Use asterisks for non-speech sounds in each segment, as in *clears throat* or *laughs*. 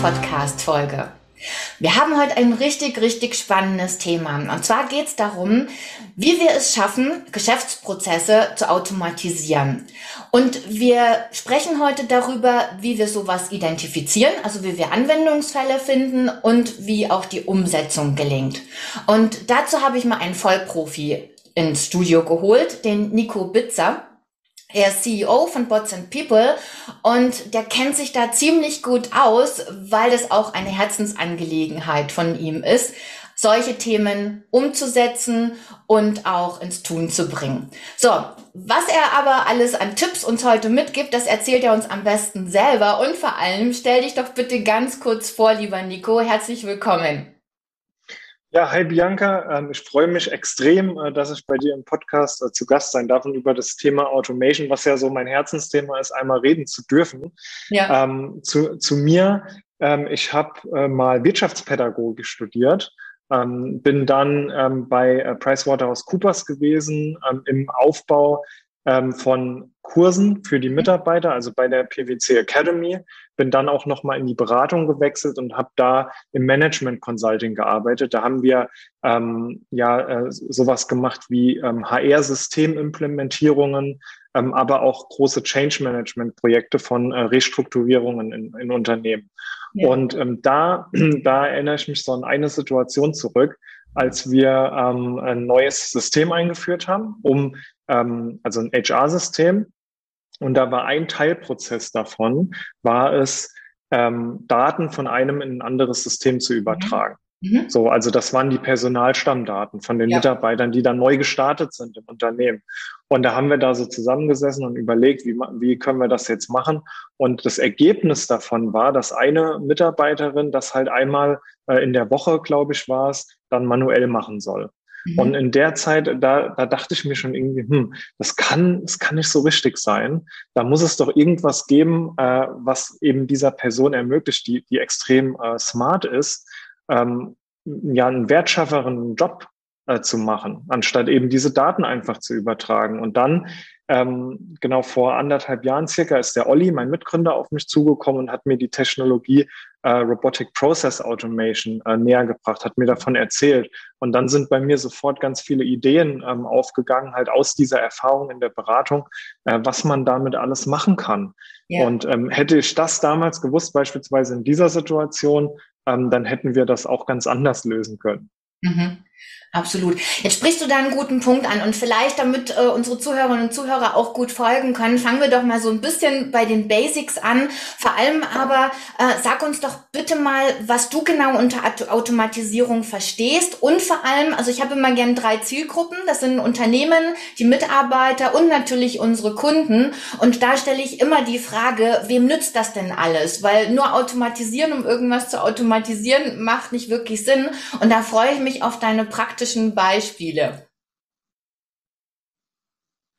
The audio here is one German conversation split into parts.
Podcast-Folge. Wir haben heute ein richtig, richtig spannendes Thema. Und zwar geht es darum, wie wir es schaffen, Geschäftsprozesse zu automatisieren. Und wir sprechen heute darüber, wie wir sowas identifizieren, also wie wir Anwendungsfälle finden und wie auch die Umsetzung gelingt. Und dazu habe ich mal einen Vollprofi ins Studio geholt, den Nico Bitzer. Er ist CEO von Bots and People und der kennt sich da ziemlich gut aus, weil es auch eine Herzensangelegenheit von ihm ist, solche Themen umzusetzen und auch ins Tun zu bringen. So, was er aber alles an Tipps uns heute mitgibt, das erzählt er uns am besten selber und vor allem stell dich doch bitte ganz kurz vor, lieber Nico. Herzlich willkommen. Ja, hi Bianca. Ähm, ich freue mich extrem, äh, dass ich bei dir im Podcast äh, zu Gast sein darf und über das Thema Automation, was ja so mein Herzensthema ist, einmal reden zu dürfen. Ja. Ähm, zu, zu mir, ähm, ich habe äh, mal Wirtschaftspädagogik studiert, bin dann bei PricewaterhouseCoopers gewesen im Aufbau von Kursen für die Mitarbeiter, also bei der PwC Academy. Bin dann auch nochmal in die Beratung gewechselt und habe da im Management Consulting gearbeitet. Da haben wir ähm, ja äh, sowas gemacht wie ähm, HR-Systemimplementierungen, ähm, aber auch große Change Management Projekte von äh, Restrukturierungen in, in Unternehmen. Ja. Und ähm, da, *clears throat* da erinnere ich mich so an eine Situation zurück, als wir ähm, ein neues System eingeführt haben, um ähm, also ein HR-System. Und da war ein Teilprozess davon, war es, ähm, Daten von einem in ein anderes System zu übertragen. Mhm. So, also das waren die Personalstammdaten von den ja. Mitarbeitern, die dann neu gestartet sind im Unternehmen. Und da haben wir da so zusammengesessen und überlegt, wie, wie können wir das jetzt machen? Und das Ergebnis davon war, dass eine Mitarbeiterin das halt einmal äh, in der Woche, glaube ich, war es, dann manuell machen soll. Mhm. Und in der Zeit, da, da dachte ich mir schon irgendwie, hm, das kann, das kann nicht so richtig sein. Da muss es doch irgendwas geben, äh, was eben dieser Person ermöglicht, die, die extrem äh, smart ist, ähm, ja, einen wertschafferen Job äh, zu machen, anstatt eben diese Daten einfach zu übertragen. Und dann ähm, genau vor anderthalb Jahren circa ist der Olli, mein Mitgründer, auf mich zugekommen und hat mir die Technologie äh, Robotic Process Automation äh, näher gebracht, hat mir davon erzählt. Und dann sind bei mir sofort ganz viele Ideen ähm, aufgegangen, halt aus dieser Erfahrung in der Beratung, äh, was man damit alles machen kann. Ja. Und ähm, hätte ich das damals gewusst, beispielsweise in dieser Situation, ähm, dann hätten wir das auch ganz anders lösen können. Mhm. Absolut. Jetzt sprichst du da einen guten Punkt an und vielleicht, damit äh, unsere Zuhörerinnen und Zuhörer auch gut folgen können, fangen wir doch mal so ein bisschen bei den Basics an. Vor allem aber äh, sag uns doch bitte mal, was du genau unter Automatisierung verstehst und vor allem, also ich habe immer gern drei Zielgruppen. Das sind Unternehmen, die Mitarbeiter und natürlich unsere Kunden. Und da stelle ich immer die Frage, wem nützt das denn alles? Weil nur automatisieren, um irgendwas zu automatisieren, macht nicht wirklich Sinn. Und da freue ich mich auf deine praktischen Beispiele?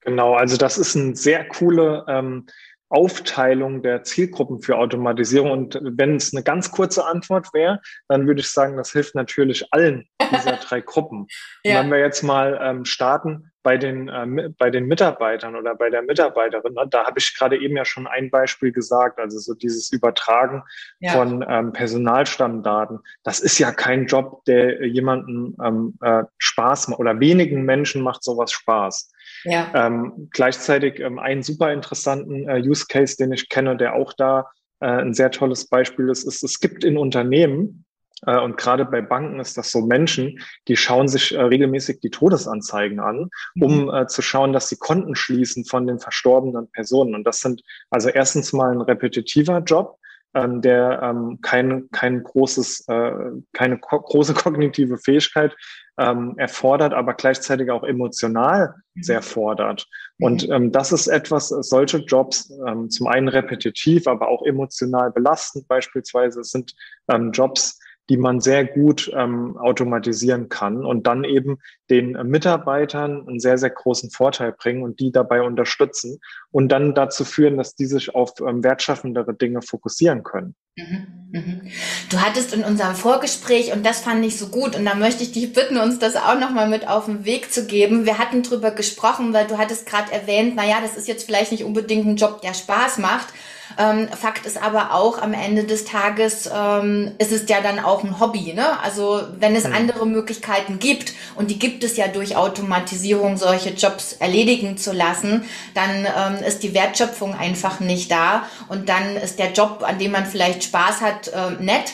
Genau, also das ist eine sehr coole ähm, Aufteilung der Zielgruppen für Automatisierung. Und wenn es eine ganz kurze Antwort wäre, dann würde ich sagen, das hilft natürlich allen dieser *laughs* drei Gruppen. ja. wenn wir jetzt mal ähm, starten bei den, äh, bei den Mitarbeitern oder bei der Mitarbeiterin, ne, da habe ich gerade eben ja schon ein Beispiel gesagt, also so dieses Übertragen ja. von ähm, Personalstammdaten. Das ist ja kein Job, der jemanden ähm, äh, Spaß macht oder wenigen Menschen macht sowas Spaß. Ja. Ähm, gleichzeitig ähm, einen super interessanten äh, Use Case, den ich kenne, der auch da äh, ein sehr tolles Beispiel ist, ist, es gibt in Unternehmen, und gerade bei Banken ist das so Menschen, die schauen sich äh, regelmäßig die Todesanzeigen an, um mhm. äh, zu schauen, dass sie Konten schließen von den verstorbenen Personen. Und das sind also erstens mal ein repetitiver Job, ähm, der ähm, kein, kein großes, äh, keine ko große *laughs* kognitive Fähigkeit ähm, erfordert, aber gleichzeitig auch emotional mhm. sehr fordert. Mhm. Und ähm, das ist etwas, solche Jobs ähm, zum einen repetitiv, aber auch emotional belastend beispielsweise sind ähm, Jobs, die man sehr gut ähm, automatisieren kann und dann eben den Mitarbeitern einen sehr, sehr großen Vorteil bringen und die dabei unterstützen und dann dazu führen, dass die sich auf ähm, wertschaffendere Dinge fokussieren können. Mhm, mhm. Du hattest in unserem Vorgespräch, und das fand ich so gut, und da möchte ich dich bitten, uns das auch nochmal mit auf den Weg zu geben. Wir hatten drüber gesprochen, weil du hattest gerade erwähnt, naja, das ist jetzt vielleicht nicht unbedingt ein Job, der Spaß macht. Ähm, Fakt ist aber auch, am Ende des Tages ähm, ist es ja dann auch ein Hobby. Ne? Also wenn es mhm. andere Möglichkeiten gibt, und die gibt es ja durch Automatisierung, solche Jobs erledigen zu lassen, dann ähm, ist die Wertschöpfung einfach nicht da. Und dann ist der Job, an dem man vielleicht Spaß hat, äh, nett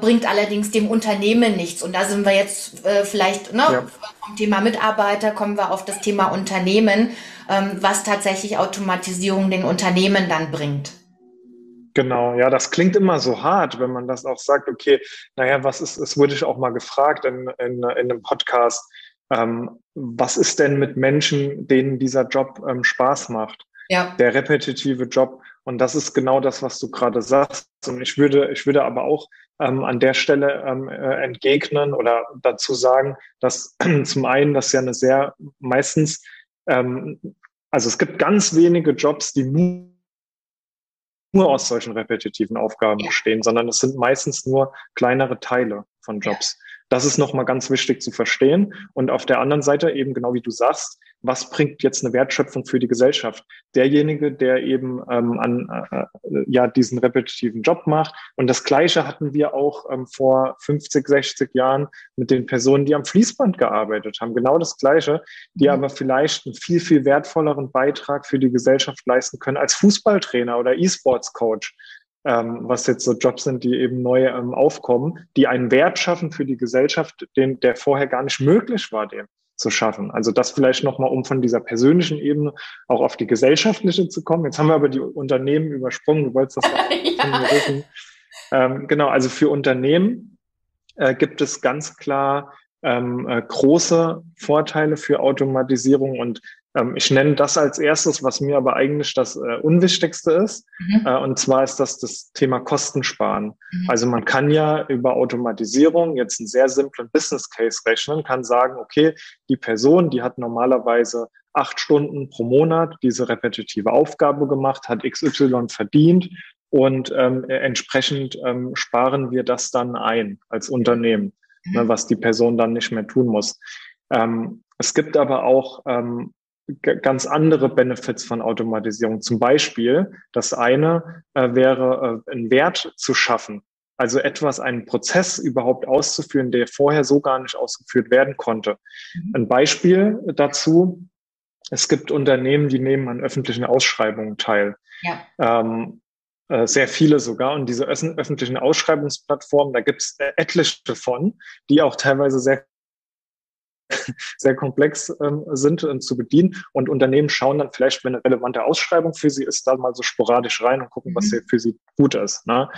bringt allerdings dem Unternehmen nichts. Und da sind wir jetzt äh, vielleicht ne, ja. vom Thema Mitarbeiter, kommen wir auf das Thema Unternehmen, ähm, was tatsächlich Automatisierung den Unternehmen dann bringt. Genau, ja, das klingt immer so hart, wenn man das auch sagt, okay, naja, was ist, es wurde ich auch mal gefragt in, in, in einem Podcast, ähm, was ist denn mit Menschen, denen dieser Job ähm, Spaß macht? Ja. Der repetitive Job. Und das ist genau das, was du gerade sagst. Und ich würde, ich würde aber auch ähm, an der Stelle ähm, äh, entgegnen oder dazu sagen, dass *clears throat* zum einen das ja eine sehr meistens, ähm, also es gibt ganz wenige Jobs, die nur nur aus solchen repetitiven Aufgaben bestehen, sondern es sind meistens nur kleinere Teile von Jobs. Das ist nochmal ganz wichtig zu verstehen. Und auf der anderen Seite eben genau wie du sagst, was bringt jetzt eine Wertschöpfung für die Gesellschaft? Derjenige, der eben ähm, an äh, ja diesen repetitiven Job macht. Und das Gleiche hatten wir auch ähm, vor 50, 60 Jahren mit den Personen, die am Fließband gearbeitet haben. Genau das Gleiche, die mhm. aber vielleicht einen viel, viel wertvolleren Beitrag für die Gesellschaft leisten können als Fußballtrainer oder E-Sports-Coach ähm, was jetzt so Jobs sind, die eben neu ähm, aufkommen, die einen Wert schaffen für die Gesellschaft, den, der vorher gar nicht möglich war, den zu schaffen. Also das vielleicht nochmal, um von dieser persönlichen Ebene auch auf die gesellschaftliche zu kommen. Jetzt haben wir aber die Unternehmen übersprungen. Du wolltest das *laughs* ja. wissen. Ähm, genau, also für Unternehmen äh, gibt es ganz klar ähm, äh, große Vorteile für Automatisierung und ähm, ich nenne das als erstes, was mir aber eigentlich das äh, Unwichtigste ist. Mhm. Äh, und zwar ist das das Thema Kostensparen. Mhm. Also man kann ja über Automatisierung jetzt einen sehr simplen Business Case rechnen, kann sagen, okay, die Person, die hat normalerweise acht Stunden pro Monat diese repetitive Aufgabe gemacht, hat XY verdient und ähm, entsprechend ähm, sparen wir das dann ein als Unternehmen, mhm. ne, was die Person dann nicht mehr tun muss. Ähm, es gibt aber auch ähm, ganz andere Benefits von Automatisierung. Zum Beispiel, das eine äh, wäre, äh, einen Wert zu schaffen. Also etwas, einen Prozess überhaupt auszuführen, der vorher so gar nicht ausgeführt werden konnte. Mhm. Ein Beispiel dazu. Es gibt Unternehmen, die nehmen an öffentlichen Ausschreibungen teil. Ja. Ähm, äh, sehr viele sogar. Und diese öffentlichen Ausschreibungsplattformen, da gibt es etliche von, die auch teilweise sehr *laughs* sehr komplex ähm, sind äh, zu bedienen. Und Unternehmen schauen dann vielleicht, wenn eine relevante Ausschreibung für sie ist, da mal so sporadisch rein und gucken, mhm. was für sie gut ist. Ne?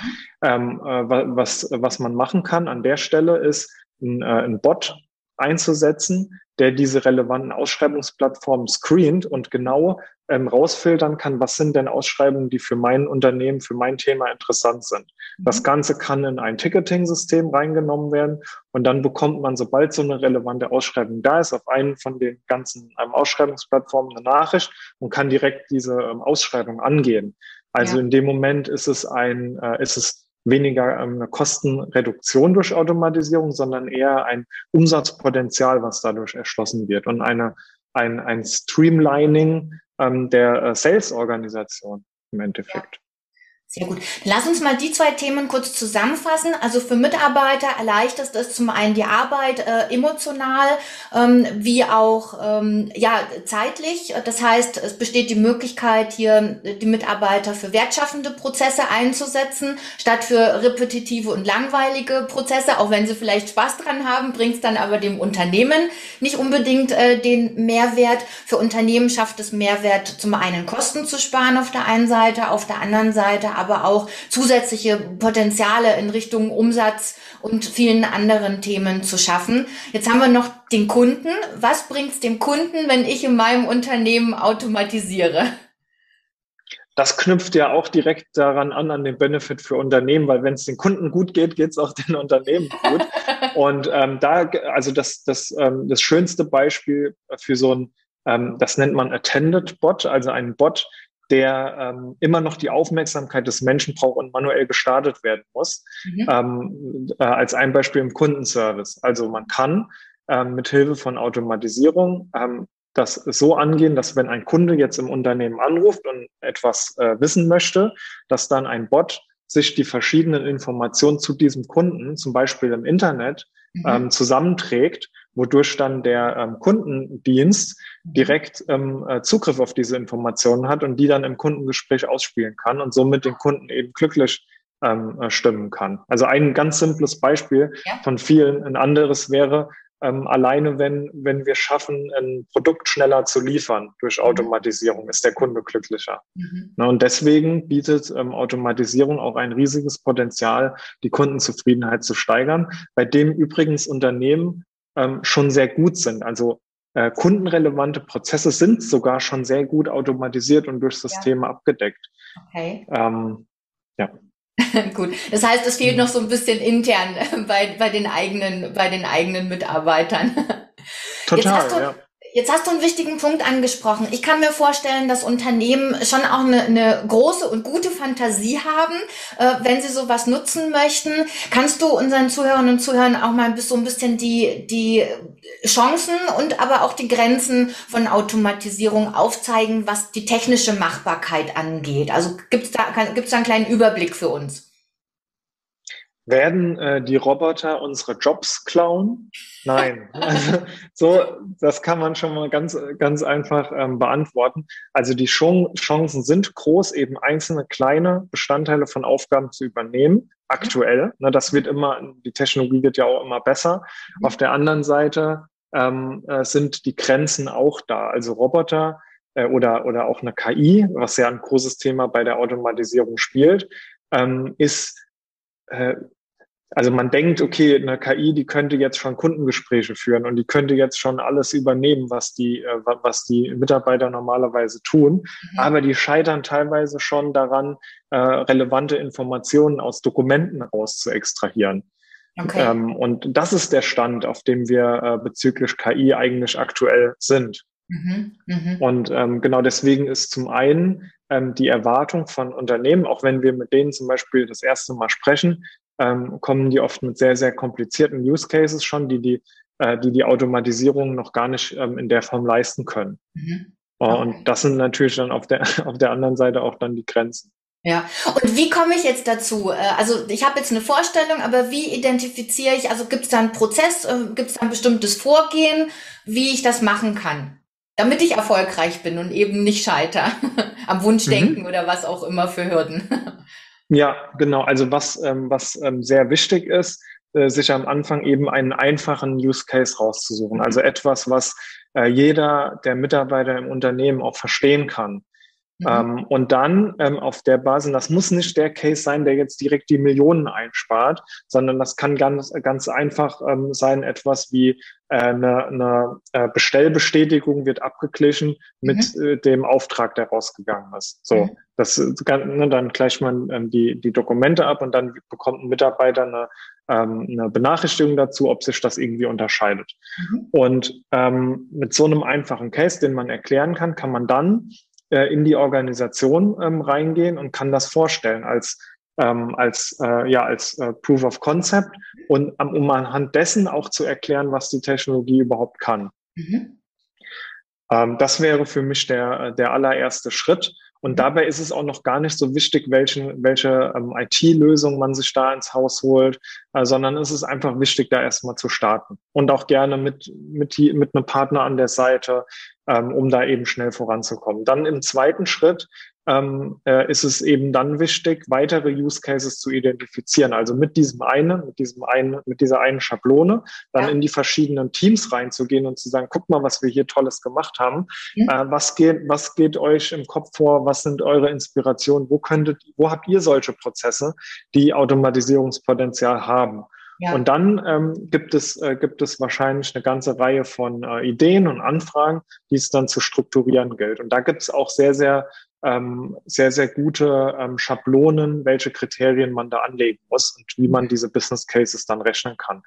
Ähm, äh, was, was man machen kann an der Stelle ist, ein, äh, ein Bot einzusetzen, der diese relevanten Ausschreibungsplattformen screent und genau ähm, rausfiltern kann, was sind denn Ausschreibungen, die für mein Unternehmen, für mein Thema interessant sind. Mhm. Das Ganze kann in ein Ticketing-System reingenommen werden und dann bekommt man, sobald so eine relevante Ausschreibung da ist, auf einen von den ganzen ähm, Ausschreibungsplattformen eine Nachricht und kann direkt diese ähm, Ausschreibung angehen. Also ja. in dem Moment ist es ein, äh, ist es weniger ähm, eine Kostenreduktion durch Automatisierung, sondern eher ein Umsatzpotenzial, was dadurch erschlossen wird und eine, ein, ein Streamlining ähm, der äh, Sales-Organisation im Endeffekt. Sehr gut. Lass uns mal die zwei Themen kurz zusammenfassen. Also für Mitarbeiter erleichtert es zum einen die Arbeit äh, emotional ähm, wie auch ähm, ja zeitlich. Das heißt, es besteht die Möglichkeit, hier die Mitarbeiter für wertschaffende Prozesse einzusetzen, statt für repetitive und langweilige Prozesse. Auch wenn sie vielleicht Spaß dran haben, bringt es dann aber dem Unternehmen nicht unbedingt äh, den Mehrwert. Für Unternehmen schafft es Mehrwert, zum einen Kosten zu sparen auf der einen Seite, auf der anderen Seite aber auch zusätzliche Potenziale in Richtung Umsatz und vielen anderen Themen zu schaffen. Jetzt haben wir noch den Kunden. Was bringt es dem Kunden, wenn ich in meinem Unternehmen automatisiere? das knüpft ja auch direkt daran an, an den Benefit für Unternehmen, weil wenn es den Kunden gut geht, geht es auch den Unternehmen gut. *laughs* Und ähm, da, also das, das, ähm, das schönste Beispiel für so ein, ähm, das nennt man Attended Bot, also ein Bot, der ähm, immer noch die Aufmerksamkeit des Menschen braucht und manuell gestartet werden muss. Mhm. Ähm, äh, als ein Beispiel im Kundenservice. Also man kann ähm, mit Hilfe von Automatisierung ähm, das so angehen, dass wenn ein Kunde jetzt im Unternehmen anruft und etwas äh, wissen möchte, dass dann ein Bot sich die verschiedenen Informationen zu diesem Kunden, zum Beispiel im Internet, mhm. ähm, zusammenträgt, wodurch dann der ähm, Kundendienst direkt ähm, äh, Zugriff auf diese Informationen hat und die dann im Kundengespräch ausspielen kann und somit den Kunden eben glücklich ähm, äh, stimmen kann. Also ein ganz simples Beispiel ja. von vielen. Ein anderes wäre, ähm, alleine wenn, wenn wir schaffen, ein Produkt schneller zu liefern durch mhm. Automatisierung, ist der Kunde glücklicher. Mhm. Na, und deswegen bietet ähm, Automatisierung auch ein riesiges Potenzial, die Kundenzufriedenheit zu steigern, bei dem übrigens Unternehmen ähm, schon sehr gut sind. Also äh, kundenrelevante Prozesse sind sogar schon sehr gut automatisiert und durch Systeme ja. abgedeckt. Okay. Ähm, ja. *laughs* Gut, das heißt, es fehlt noch so ein bisschen intern *laughs* bei, bei, den, eigenen, bei den eigenen Mitarbeitern. *laughs* Total, du, ja. Jetzt hast du einen wichtigen Punkt angesprochen. Ich kann mir vorstellen, dass Unternehmen schon auch eine, eine große und gute Fantasie haben, äh, wenn sie sowas nutzen möchten. Kannst du unseren Zuhörern und Zuhörern auch mal so ein bisschen die, die Chancen und aber auch die Grenzen von Automatisierung aufzeigen, was die technische Machbarkeit angeht? Also gibt es da, gibt's da einen kleinen Überblick für uns? Werden äh, die Roboter unsere Jobs klauen? Nein. *laughs* Also, so, das kann man schon mal ganz, ganz einfach ähm, beantworten. Also die Chancen sind groß, eben einzelne kleine Bestandteile von Aufgaben zu übernehmen. Aktuell. Ne, das wird immer, die Technologie wird ja auch immer besser. Mhm. Auf der anderen Seite ähm, äh, sind die Grenzen auch da. Also Roboter äh, oder, oder auch eine KI, was ja ein großes Thema bei der Automatisierung spielt, ähm, ist äh, also man denkt, okay, eine KI, die könnte jetzt schon Kundengespräche führen und die könnte jetzt schon alles übernehmen, was die, äh, was die Mitarbeiter normalerweise tun. Mhm. Aber die scheitern teilweise schon daran, äh, relevante Informationen aus Dokumenten raus zu extrahieren. Okay. Ähm, und das ist der Stand, auf dem wir äh, bezüglich KI eigentlich aktuell sind. Mhm, mh. Und ähm, genau deswegen ist zum einen ähm, die Erwartung von Unternehmen, auch wenn wir mit denen zum Beispiel das erste Mal sprechen, ähm, kommen die oft mit sehr, sehr komplizierten Use Cases schon, die die, äh, die, die Automatisierung noch gar nicht ähm, in der Form leisten können. Mhm. Okay. Und das sind natürlich dann auf der, *laughs* auf der anderen Seite auch dann die Grenzen. Ja, und wie komme ich jetzt dazu? Äh, also ich habe jetzt eine Vorstellung, aber wie identifiziere ich, also gibt es da einen Prozess, äh, gibt es da ein bestimmtes Vorgehen, wie ich das machen kann, damit ich erfolgreich bin und eben nicht scheiter *laughs* am Wunschdenken mhm. oder was auch immer für Hürden. *laughs* Ja, genau. Also was, ähm, was ähm, sehr wichtig ist, äh, sich am Anfang eben einen einfachen Use Case rauszusuchen. Also etwas, was äh, jeder der Mitarbeiter im Unternehmen auch verstehen kann. Mhm. Ähm, und dann ähm, auf der Basis, das muss nicht der Case sein, der jetzt direkt die Millionen einspart, sondern das kann ganz, ganz einfach ähm, sein, etwas wie äh, eine, eine äh, Bestellbestätigung wird abgeglichen mit mhm. äh, dem Auftrag, der rausgegangen ist. So, mhm. das ne, dann gleicht man ähm, die, die Dokumente ab und dann bekommt ein Mitarbeiter eine, ähm, eine Benachrichtigung dazu, ob sich das irgendwie unterscheidet. Mhm. Und ähm, mit so einem einfachen Case, den man erklären kann, kann man dann äh, in die Organisation ähm, reingehen und kann das vorstellen als ähm, als äh, ja als äh, Proof of Concept und um, anhand dessen auch zu erklären, was die Technologie überhaupt kann. Mhm. Ähm, das wäre für mich der der allererste Schritt. Und mhm. dabei ist es auch noch gar nicht so wichtig, welchen, welche ähm, IT-Lösung man sich da ins Haus holt, äh, sondern es ist einfach wichtig, da erstmal zu starten. Und auch gerne mit, mit, mit einem Partner an der Seite, ähm, um da eben schnell voranzukommen. Dann im zweiten Schritt ähm, äh, ist es eben dann wichtig, weitere Use Cases zu identifizieren. Also mit diesem einen, mit diesem einen, mit dieser einen Schablone, dann ja. in die verschiedenen Teams reinzugehen und zu sagen, guck mal, was wir hier Tolles gemacht haben. Mhm. Äh, was geht, was geht euch im Kopf vor? Was sind eure Inspirationen? Wo könntet, wo habt ihr solche Prozesse, die Automatisierungspotenzial haben? Ja. Und dann ähm, gibt, es, äh, gibt es wahrscheinlich eine ganze Reihe von äh, Ideen und Anfragen, die es dann zu strukturieren gilt. Und da gibt es auch sehr, sehr, ähm, sehr, sehr gute ähm, Schablonen, welche Kriterien man da anlegen muss und wie man diese Business Cases dann rechnen kann.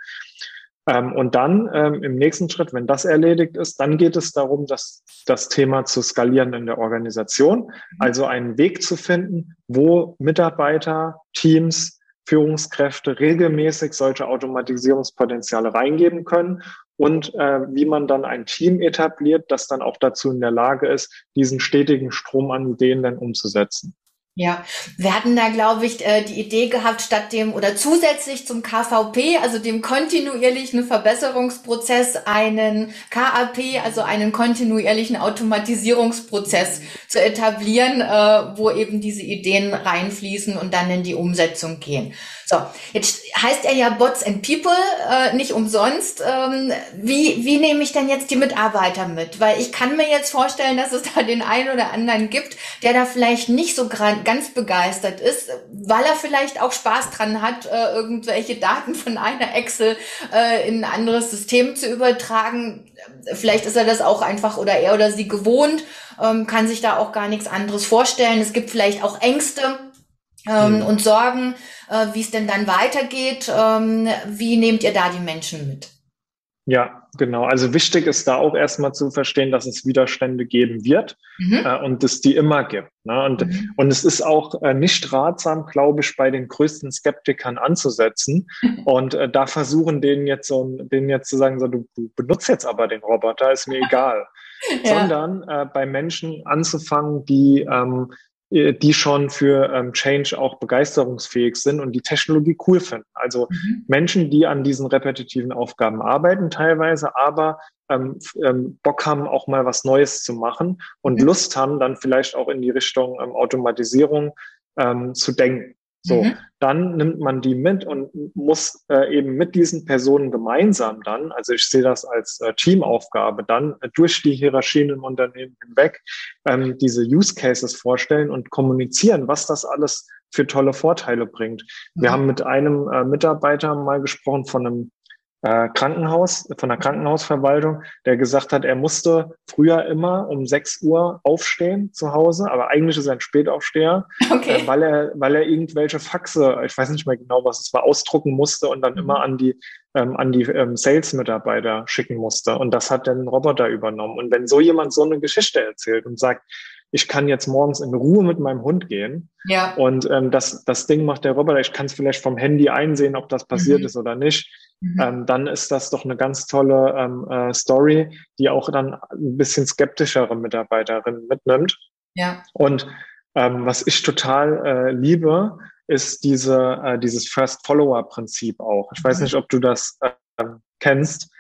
Ähm, und dann ähm, im nächsten Schritt, wenn das erledigt ist, dann geht es darum, das, das Thema zu skalieren in der Organisation, mhm. also einen Weg zu finden, wo Mitarbeiter, Teams, Führungskräfte regelmäßig solche Automatisierungspotenziale reingeben können und äh, wie man dann ein Team etabliert, das dann auch dazu in der Lage ist, diesen stetigen Strom an Ideen dann umzusetzen. Ja, wir hatten da, glaube ich, äh, die Idee gehabt, statt dem oder zusätzlich zum KVP, also dem kontinuierlichen Verbesserungsprozess, einen KAP, also einen kontinuierlichen Automatisierungsprozess zu etablieren, äh, wo eben diese Ideen reinfließen und dann in die Umsetzung gehen. So, jetzt heißt er ja Bots and People, äh, nicht umsonst. Ähm, wie, wie nehme ich denn jetzt die Mitarbeiter mit? Weil ich kann mir jetzt vorstellen, dass es da den einen oder anderen gibt, der da vielleicht nicht so ganz begeistert ist, weil er vielleicht auch Spaß dran hat, äh, irgendwelche Daten von einer Excel äh, in ein anderes System zu übertragen. Vielleicht ist er das auch einfach oder er oder sie gewohnt, ähm, kann sich da auch gar nichts anderes vorstellen. Es gibt vielleicht auch Ängste ähm, mhm. und Sorgen, äh, wie es denn dann weitergeht. Ähm, wie nehmt ihr da die Menschen mit? Ja, genau. Also wichtig ist da auch erstmal zu verstehen, dass es Widerstände geben wird mhm. äh, und es die immer gibt. Ne? Und, mhm. und es ist auch äh, nicht ratsam, glaube ich, bei den größten Skeptikern anzusetzen *laughs* und äh, da versuchen, denen jetzt so, denen jetzt zu sagen, so, du, du benutzt jetzt aber den Roboter, ist mir egal. *laughs* ja. Sondern äh, bei Menschen anzufangen, die ähm, äh, die schon für ähm, Change auch begeisterungsfähig sind und die Technologie cool finden. Also mhm. Menschen, die an diesen repetitiven Aufgaben arbeiten teilweise, aber ähm, ähm, Bock haben, auch mal was Neues zu machen und mhm. Lust haben, dann vielleicht auch in die Richtung ähm, Automatisierung ähm, zu denken. So, mhm. dann nimmt man die mit und muss äh, eben mit diesen Personen gemeinsam dann, also ich sehe das als äh, Teamaufgabe, dann äh, durch die Hierarchien im Unternehmen hinweg ähm, diese Use Cases vorstellen und kommunizieren, was das alles für tolle Vorteile bringt. Mhm. Wir haben mit einem äh, Mitarbeiter mal gesprochen von einem äh, Krankenhaus, von der Krankenhausverwaltung, der gesagt hat, er musste früher immer um 6 Uhr aufstehen zu Hause, aber eigentlich ist er ein Spätaufsteher, *laughs* okay. äh, weil er, weil er irgendwelche Faxe, ich weiß nicht mehr genau, was es war, ausdrucken musste und dann mhm. immer an die ähm, an die ähm, Sales-Mitarbeiter schicken musste. Und das hat dann ein Roboter übernommen. Und wenn so jemand so eine Geschichte erzählt und sagt, ich kann jetzt morgens in Ruhe mit meinem Hund gehen. Ja. Und ähm, das, das Ding macht der Roboter, ich kann es vielleicht vom Handy einsehen, ob das passiert mhm. ist oder nicht. Mhm. Ähm, dann ist das doch eine ganz tolle ähm, äh, Story, die auch dann ein bisschen skeptischere Mitarbeiterinnen mitnimmt. Ja. Und ähm, was ich total äh, liebe, ist diese, äh, dieses First Follower-Prinzip auch. Ich weiß mhm. nicht, ob du das äh, kennst.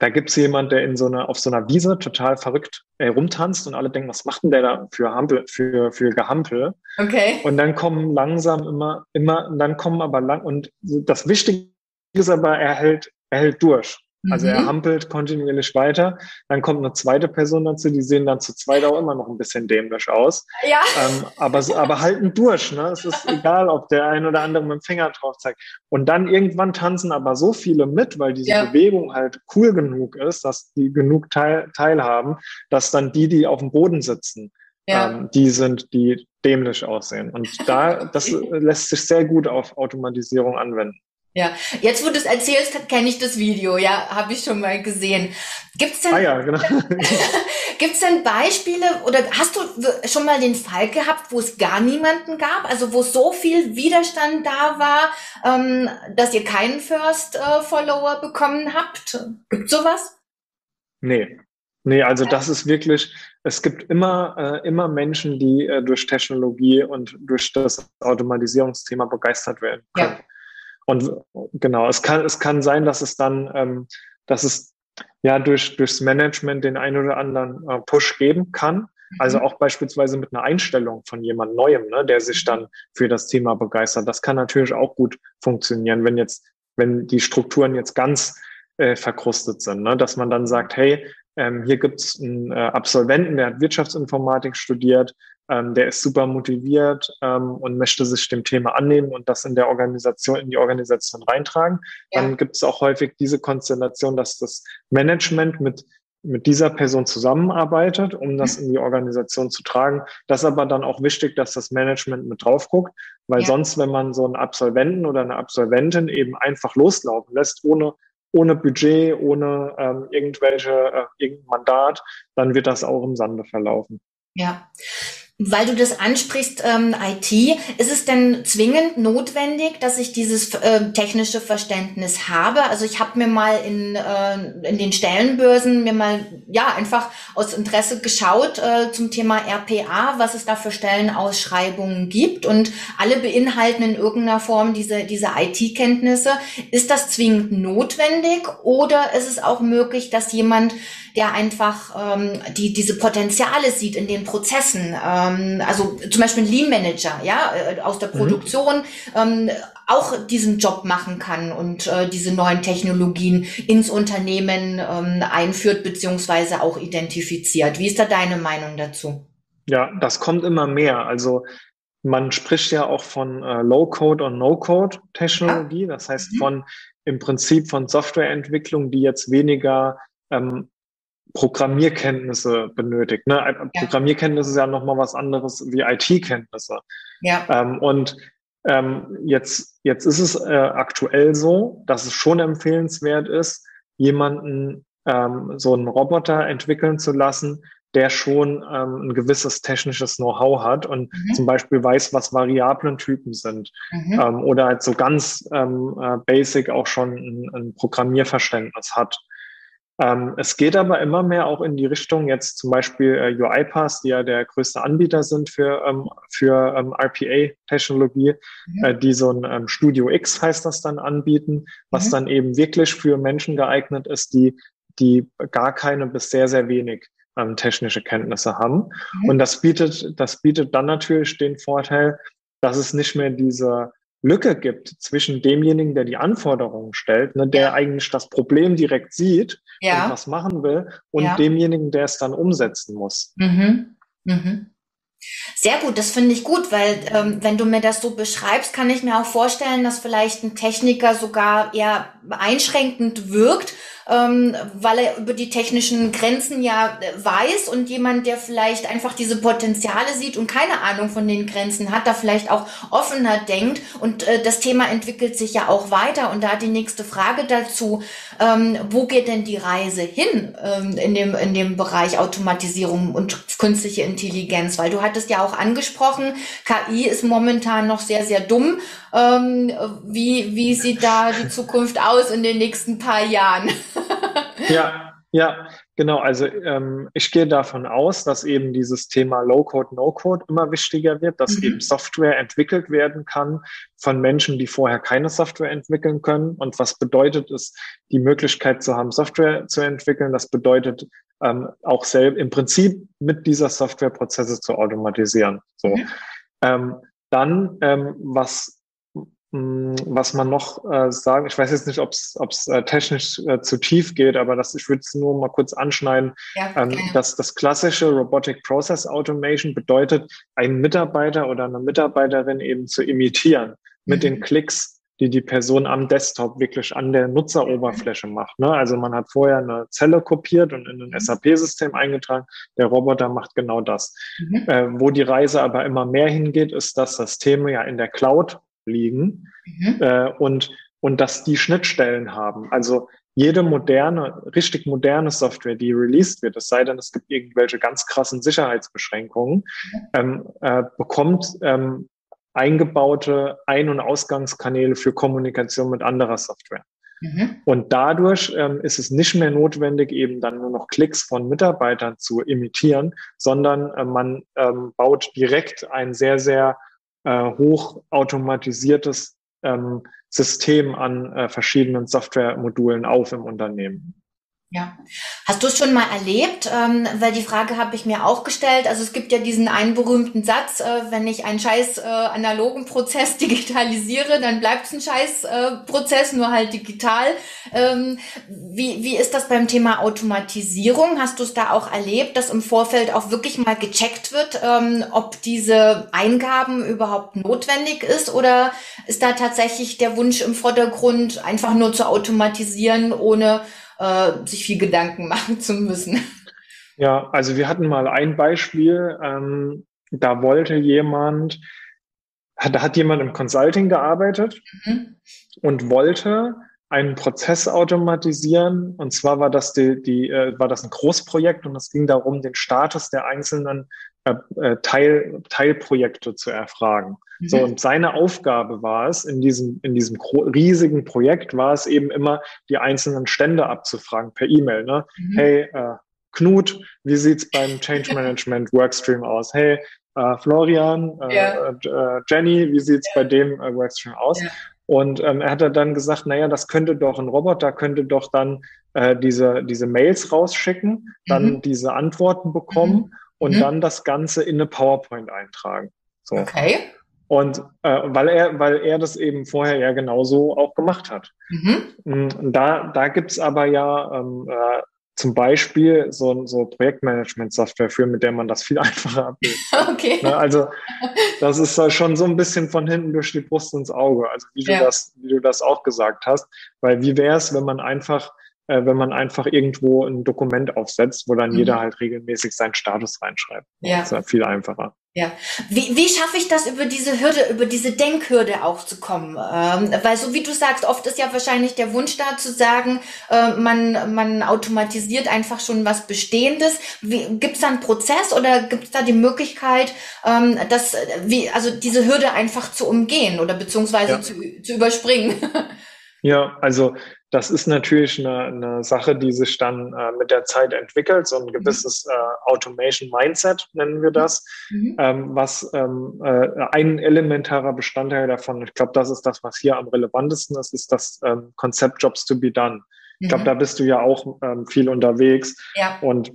Da gibt's jemand, der in so einer, auf so einer Wiese total verrückt äh, rumtanzt und alle denken, was macht denn der da für Hampel, für, für Gehampel? Okay. Und dann kommen langsam immer, immer, und dann kommen aber lang, und das Wichtige ist aber, er hält, er hält durch. Also mhm. er hampelt kontinuierlich weiter. Dann kommt eine zweite Person dazu, die sehen dann zu zweit auch immer noch ein bisschen dämlich aus. Ja. Ähm, aber, aber halten durch. Ne? Es ist egal, ob der ein oder andere mit dem Finger drauf zeigt. Und dann irgendwann tanzen aber so viele mit, weil diese ja. Bewegung halt cool genug ist, dass die genug teil, teilhaben, dass dann die, die auf dem Boden sitzen, ja. ähm, die sind, die dämlich aussehen. Und da, das lässt sich sehr gut auf Automatisierung anwenden. Ja, jetzt wo du es erzählst, kenne ich das Video, ja, habe ich schon mal gesehen. Gibt's denn, ah ja, genau. *laughs* gibt's denn Beispiele oder hast du schon mal den Fall gehabt, wo es gar niemanden gab, also wo so viel Widerstand da war, ähm, dass ihr keinen First äh, Follower bekommen habt? Gibt sowas? Nee. Nee, also das ist wirklich, es gibt immer, äh, immer Menschen, die äh, durch Technologie und durch das Automatisierungsthema begeistert werden können. Ja. Und genau, es kann, es kann sein, dass es dann, ähm, dass es ja durch, durchs Management den einen oder anderen äh, Push geben kann. Also mhm. auch beispielsweise mit einer Einstellung von jemand Neuem, ne, der sich dann für das Thema begeistert. Das kann natürlich auch gut funktionieren, wenn jetzt, wenn die Strukturen jetzt ganz äh, verkrustet sind, ne, dass man dann sagt, hey, ähm, hier gibt's einen äh, Absolventen, der hat Wirtschaftsinformatik studiert, ähm, der ist super motiviert ähm, und möchte sich dem Thema annehmen und das in der Organisation, in die Organisation reintragen. Ja. Dann gibt es auch häufig diese Konstellation, dass das Management mit mit dieser Person zusammenarbeitet, um das in die Organisation zu tragen. Das ist aber dann auch wichtig, dass das Management mit drauf guckt, weil ja. sonst, wenn man so einen Absolventen oder eine Absolventin eben einfach loslaufen lässt, ohne, ohne Budget, ohne ähm, irgendwelche, äh, irgendein Mandat, dann wird das auch im Sande verlaufen. Ja. Weil du das ansprichst, ähm, IT, ist es denn zwingend notwendig, dass ich dieses äh, technische Verständnis habe? Also ich habe mir mal in, äh, in den Stellenbörsen mir mal ja einfach aus Interesse geschaut äh, zum Thema RPA, was es da für Stellenausschreibungen gibt und alle beinhalten in irgendeiner Form diese, diese IT-Kenntnisse. Ist das zwingend notwendig oder ist es auch möglich, dass jemand der einfach ähm, die, diese Potenziale sieht in den Prozessen. Ähm, also zum Beispiel ein Lean Manager, ja, äh, aus der mhm. Produktion, mhm. ähm, auch diesen Job machen kann und äh, diese neuen Technologien ins Unternehmen ähm, einführt beziehungsweise auch identifiziert. Wie ist da deine Meinung dazu? Ja, das kommt immer mehr. Also man spricht ja auch von äh, Low-Code und No-Code-Technologie. Das heißt mhm. von im Prinzip von Softwareentwicklung, die jetzt weniger ähm, Programmierkenntnisse benötigt. Ne? Ja. Programmierkenntnisse ist ja nochmal was anderes wie IT-Kenntnisse. Ja. Ähm, und ähm, jetzt, jetzt ist es äh, aktuell so, dass es schon empfehlenswert ist, jemanden ähm, so einen Roboter entwickeln zu lassen, der schon ähm, ein gewisses technisches Know-how hat und mhm. zum Beispiel weiß, was Variablentypen sind mhm. ähm, oder halt so ganz ähm, äh, basic auch schon ein, ein Programmierverständnis hat. Ähm, es geht aber immer mehr auch in die Richtung, jetzt zum Beispiel äh, UiPath, die ja der größte Anbieter sind für, ähm, für ähm, RPA-Technologie, mhm. äh, die so ein ähm, Studio X heißt das dann anbieten, was mhm. dann eben wirklich für Menschen geeignet ist, die, die gar keine bis sehr, sehr wenig ähm, technische Kenntnisse haben. Mhm. Und das bietet, das bietet dann natürlich den Vorteil, dass es nicht mehr diese Lücke gibt zwischen demjenigen, der die Anforderungen stellt, ne, der ja. eigentlich das Problem direkt sieht ja. und was machen will, und ja. demjenigen, der es dann umsetzen muss. Mhm. Mhm. Sehr gut, das finde ich gut, weil ähm, wenn du mir das so beschreibst, kann ich mir auch vorstellen, dass vielleicht ein Techniker sogar eher einschränkend wirkt ähm, weil er über die technischen Grenzen ja äh, weiß und jemand, der vielleicht einfach diese Potenziale sieht und keine Ahnung von den Grenzen hat, da vielleicht auch offener denkt und äh, das Thema entwickelt sich ja auch weiter und da die nächste Frage dazu, ähm, wo geht denn die Reise hin ähm, in, dem, in dem Bereich Automatisierung und künstliche Intelligenz, weil du hattest ja auch angesprochen, KI ist momentan noch sehr, sehr dumm. Ähm, wie, wie sieht da die Zukunft aus in den nächsten paar Jahren? *laughs* ja, ja, genau. Also ähm, ich gehe davon aus, dass eben dieses Thema Low-Code, No-Code immer wichtiger wird, dass mhm. eben Software entwickelt werden kann von Menschen, die vorher keine Software entwickeln können. Und was bedeutet es, die Möglichkeit zu haben, Software zu entwickeln? Das bedeutet ähm, auch selbst im Prinzip mit dieser Software Prozesse zu automatisieren. So. Mhm. Ähm, dann, ähm, was was man noch äh, sagen, ich weiß jetzt nicht, ob es äh, technisch äh, zu tief geht, aber das, ich würde es nur mal kurz anschneiden, ja, ähm, dass das klassische Robotic Process Automation bedeutet, einen Mitarbeiter oder eine Mitarbeiterin eben zu imitieren mit mhm. den Klicks, die die Person am Desktop wirklich an der Nutzeroberfläche mhm. macht. Ne? Also man hat vorher eine Zelle kopiert und in ein mhm. SAP-System eingetragen. Der Roboter macht genau das. Mhm. Äh, wo die Reise aber immer mehr hingeht, ist, dass Systeme ja in der Cloud liegen mhm. äh, und, und dass die Schnittstellen haben. Also jede moderne, richtig moderne Software, die released wird, es sei denn, es gibt irgendwelche ganz krassen Sicherheitsbeschränkungen, mhm. ähm, äh, bekommt ähm, eingebaute Ein- und Ausgangskanäle für Kommunikation mit anderer Software. Mhm. Und dadurch ähm, ist es nicht mehr notwendig, eben dann nur noch Klicks von Mitarbeitern zu imitieren, sondern äh, man ähm, baut direkt ein sehr, sehr äh, hochautomatisiertes ähm, System an äh, verschiedenen Softwaremodulen auf im Unternehmen. Ja. Hast du es schon mal erlebt? Ähm, weil die Frage habe ich mir auch gestellt. Also es gibt ja diesen einen berühmten Satz, äh, wenn ich einen scheiß äh, analogen Prozess *laughs* digitalisiere, dann bleibt es ein scheiß äh, Prozess, nur halt digital. Ähm, wie, wie ist das beim Thema Automatisierung? Hast du es da auch erlebt, dass im Vorfeld auch wirklich mal gecheckt wird, ähm, ob diese Eingaben überhaupt notwendig ist oder ist da tatsächlich der Wunsch im Vordergrund, einfach nur zu automatisieren, ohne äh, sich viel Gedanken *laughs* machen zu müssen. Ja, also wir hatten mal ein Beispiel, ähm, da wollte jemand, da hat jemand im Consulting gearbeitet mhm. und wollte einen Prozess automatisieren. Und zwar war das die, die äh, war das ein Großprojekt und es ging darum, den Status der einzelnen äh, äh, Teil, Teilprojekte zu erfragen. Mhm. So, und seine Aufgabe war es, in diesem, in diesem riesigen Projekt war es eben immer, die einzelnen Stände abzufragen per E-Mail. Ne? Mhm. Hey, äh, Knut, wie sieht's beim Change Management Workstream aus? Hey, äh, Florian, äh, ja. äh, Jenny, wie sieht's ja. bei dem äh, Workstream aus? Ja. Und ähm, er hat dann gesagt, naja, das könnte doch ein Roboter, könnte doch dann äh, diese, diese Mails rausschicken, dann mhm. diese Antworten bekommen mhm. und mhm. dann das Ganze in eine PowerPoint eintragen. So. Okay. Und äh, weil er, weil er das eben vorher ja genauso auch gemacht hat. Mhm. Mm, da, da gibt's aber ja ähm, äh, zum Beispiel so, so Projektmanagement-Software für, mit der man das viel *laughs* einfacher abbildet. Okay. Ne, also das ist schon so ein bisschen von hinten durch die Brust ins Auge, also wie du ja. das, wie du das auch gesagt hast. Weil wie wäre es, wenn man einfach äh, wenn man einfach irgendwo ein Dokument aufsetzt, wo dann mhm. jeder halt regelmäßig seinen Status reinschreibt. Ja. Das ist ja viel einfacher. Ja. Wie, wie schaffe ich das, über diese Hürde, über diese Denkhürde auch zu kommen? Ähm, weil so wie du sagst, oft ist ja wahrscheinlich der Wunsch da zu sagen, äh, man, man automatisiert einfach schon was Bestehendes. Gibt es da einen Prozess oder gibt es da die Möglichkeit, ähm, das, wie, also diese Hürde einfach zu umgehen oder beziehungsweise ja. zu, zu überspringen? *laughs* Ja, also das ist natürlich eine, eine Sache, die sich dann äh, mit der Zeit entwickelt, so ein mhm. gewisses äh, Automation-Mindset nennen wir das, mhm. ähm, was ähm, äh, ein elementarer Bestandteil davon, ich glaube, das ist das, was hier am relevantesten ist, ist das ähm, Konzept Jobs to be done. Ich glaube, mhm. da bist du ja auch ähm, viel unterwegs ja. und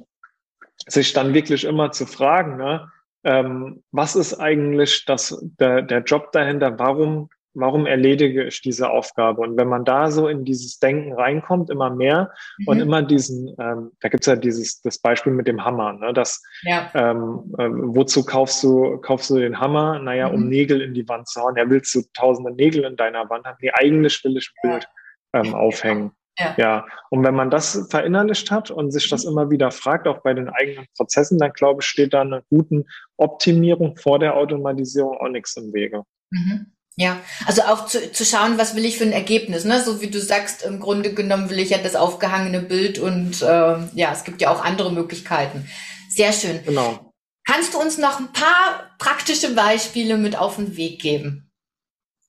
sich dann wirklich immer zu fragen, ne, ähm, was ist eigentlich das, der, der Job dahinter? Warum warum erledige ich diese Aufgabe? Und wenn man da so in dieses Denken reinkommt, immer mehr mhm. und immer diesen, ähm, da gibt's ja dieses das Beispiel mit dem Hammer, ne? Das, ja. ähm, äh, wozu kaufst du, kaufst du den Hammer? Naja, mhm. um Nägel in die Wand zu hauen. Ja, willst du tausende Nägel in deiner Wand haben? Nee, eigentlich will ich ein ja. Bild ähm, aufhängen. Ja. ja, und wenn man das verinnerlicht hat und sich das mhm. immer wieder fragt, auch bei den eigenen Prozessen, dann glaube ich, steht da einer guten Optimierung vor der Automatisierung auch nichts im Wege. Mhm. Ja, also auch zu, zu schauen, was will ich für ein Ergebnis, ne? So wie du sagst, im Grunde genommen will ich ja das aufgehangene Bild und äh, ja, es gibt ja auch andere Möglichkeiten. Sehr schön. Genau. Kannst du uns noch ein paar praktische Beispiele mit auf den Weg geben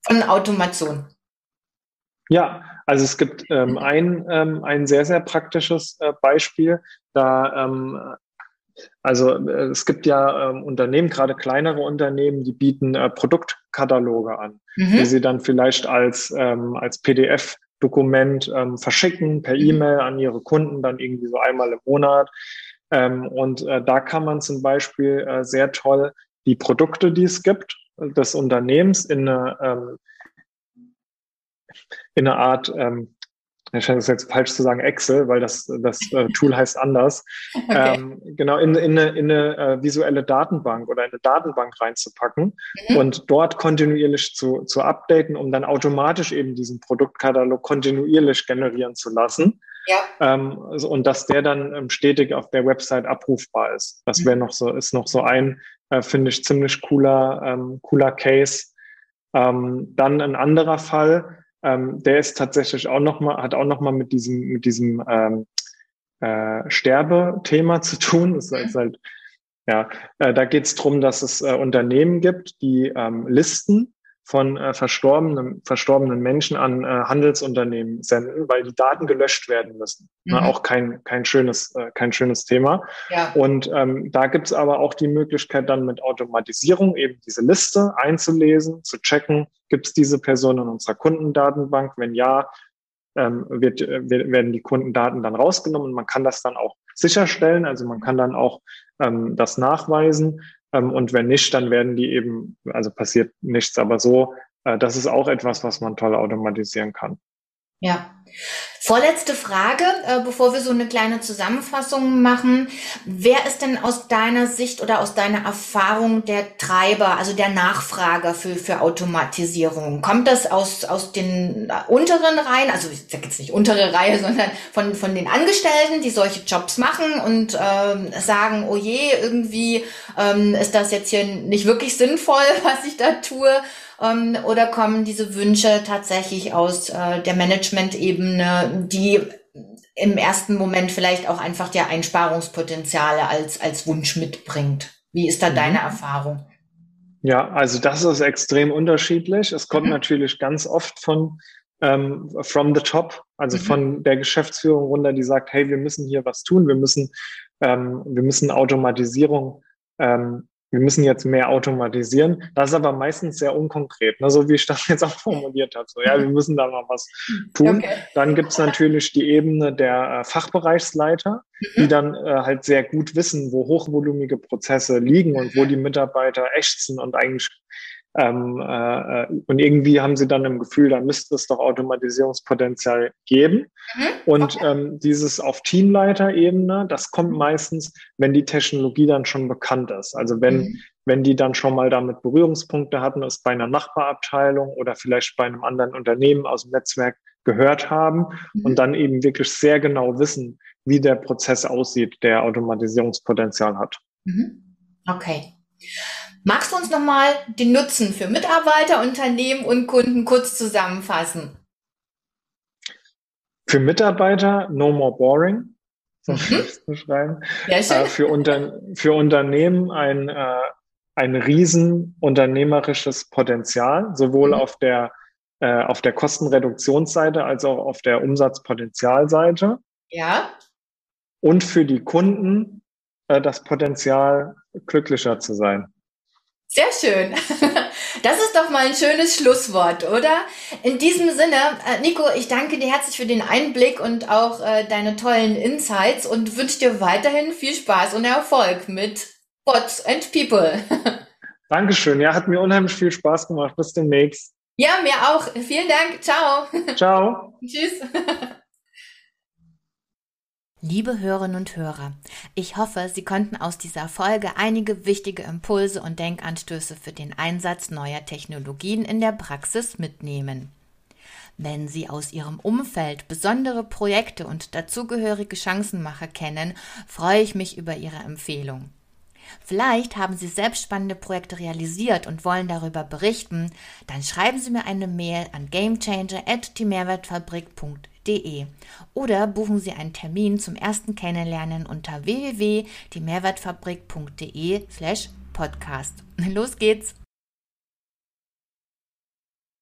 von Automation? Ja, also es gibt ähm, ein, ähm, ein sehr, sehr praktisches äh, Beispiel. Da ähm, also äh, es gibt ja ähm, Unternehmen, gerade kleinere Unternehmen, die bieten äh, Produktkataloge an, mhm. die sie dann vielleicht als, ähm, als PDF-Dokument ähm, verschicken, per mhm. E-Mail an ihre Kunden, dann irgendwie so einmal im Monat. Ähm, und äh, da kann man zum Beispiel äh, sehr toll die Produkte, die es gibt, des Unternehmens in eine, ähm, in eine Art ähm, ich es jetzt falsch zu sagen Excel, weil das, das äh, Tool heißt anders, *laughs* okay. ähm, genau in, in eine, in eine äh, visuelle Datenbank oder in eine Datenbank reinzupacken mhm. und dort kontinuierlich zu, zu updaten, um dann automatisch eben diesen Produktkatalog kontinuierlich generieren zu lassen. Ja. Ähm, also, und dass der dann ähm, stetig auf der Website abrufbar ist. Das wäre mhm. noch so, ist noch so ein, äh, finde ich, ziemlich cooler, ähm, cooler Case. Ähm, dann ein anderer Fall, ähm, der ist tatsächlich auch noch mal, hat auch noch mal mit diesem, mit diesem ähm, äh, Sterbethema zu tun. Das ist halt, ja, äh, da geht es darum, dass es äh, Unternehmen gibt, die ähm, Listen von äh, verstorbenen, verstorbenen Menschen an äh, Handelsunternehmen senden, weil die Daten gelöscht werden müssen. Mhm. Na, auch kein, kein, schönes, äh, kein schönes Thema. Ja. Und ähm, da gibt's aber auch die Möglichkeit, dann mit Automatisierung eben diese Liste einzulesen, zu checken, gibt's diese Person in unserer Kundendatenbank? Wenn ja, ähm, wird, äh, werden die Kundendaten dann rausgenommen und man kann das dann auch sicherstellen. Also man kann dann auch ähm, das nachweisen. Ähm, und wenn nicht, dann werden die eben, also passiert nichts, aber so, äh, das ist auch etwas, was man toll automatisieren kann. Ja. Vorletzte Frage, äh, bevor wir so eine kleine Zusammenfassung machen. Wer ist denn aus deiner Sicht oder aus deiner Erfahrung der Treiber, also der Nachfrager für, für Automatisierung? Kommt das aus, aus den unteren Reihen, also ich sage jetzt nicht untere Reihe, *laughs* sondern von, von den Angestellten, die solche Jobs machen und ähm, sagen, oh je, irgendwie ähm, ist das jetzt hier nicht wirklich sinnvoll, *laughs* was ich da tue? Ähm, oder kommen diese Wünsche tatsächlich aus äh, der Management-Ebene, die im ersten Moment vielleicht auch einfach der Einsparungspotenziale als, als Wunsch mitbringt? Wie ist da mhm. deine Erfahrung? Ja, also das ist extrem unterschiedlich. Es kommt mhm. natürlich ganz oft von ähm, from the top, also mhm. von der Geschäftsführung runter, die sagt, hey, wir müssen hier was tun, wir müssen, ähm, wir müssen Automatisierung ähm, wir müssen jetzt mehr automatisieren. Das ist aber meistens sehr unkonkret, ne? so wie ich das jetzt auch *laughs* formuliert habe. So, ja, wir müssen da mal was tun. Okay. Dann gibt es natürlich die Ebene der äh, Fachbereichsleiter, mhm. die dann äh, halt sehr gut wissen, wo hochvolumige Prozesse liegen und wo die Mitarbeiter ächzen und eigentlich ähm, äh, und irgendwie haben sie dann im Gefühl, da müsste es doch Automatisierungspotenzial geben. Mhm. Und ähm, dieses auf Teamleiterebene, das kommt mhm. meistens, wenn die Technologie dann schon bekannt ist. Also wenn, mhm. wenn die dann schon mal damit Berührungspunkte hatten, es bei einer Nachbarabteilung oder vielleicht bei einem anderen Unternehmen aus dem Netzwerk gehört haben mhm. und dann eben wirklich sehr genau wissen, wie der Prozess aussieht, der Automatisierungspotenzial hat. Mhm. Okay. Magst du uns nochmal den Nutzen für Mitarbeiter, Unternehmen und Kunden kurz zusammenfassen? Für Mitarbeiter no more boring, so mhm. schreiben. Ja, schön. Äh, für, Unter für Unternehmen ein, äh, ein riesen unternehmerisches Potenzial, sowohl mhm. auf der äh, auf der Kostenreduktionsseite als auch auf der Umsatzpotenzialseite. Ja. Und für die Kunden äh, das Potenzial, glücklicher zu sein. Sehr schön. Das ist doch mal ein schönes Schlusswort, oder? In diesem Sinne, äh, Nico, ich danke dir herzlich für den Einblick und auch äh, deine tollen Insights und wünsche dir weiterhin viel Spaß und Erfolg mit Bots and People. *laughs* Dankeschön. Ja, hat mir unheimlich viel Spaß gemacht. Bis demnächst. Ja, mir auch. Vielen Dank. Ciao. Ciao. *laughs* Tschüss. Liebe Hörerinnen und Hörer, ich hoffe, Sie konnten aus dieser Folge einige wichtige Impulse und Denkanstöße für den Einsatz neuer Technologien in der Praxis mitnehmen. Wenn Sie aus Ihrem Umfeld besondere Projekte und dazugehörige Chancenmacher kennen, freue ich mich über Ihre Empfehlung. Vielleicht haben Sie selbst spannende Projekte realisiert und wollen darüber berichten, dann schreiben Sie mir eine Mail an gamechanger@die oder buchen Sie einen Termin zum ersten Kennenlernen unter www.diemehrwertfabrik.de slash podcast. Los geht's!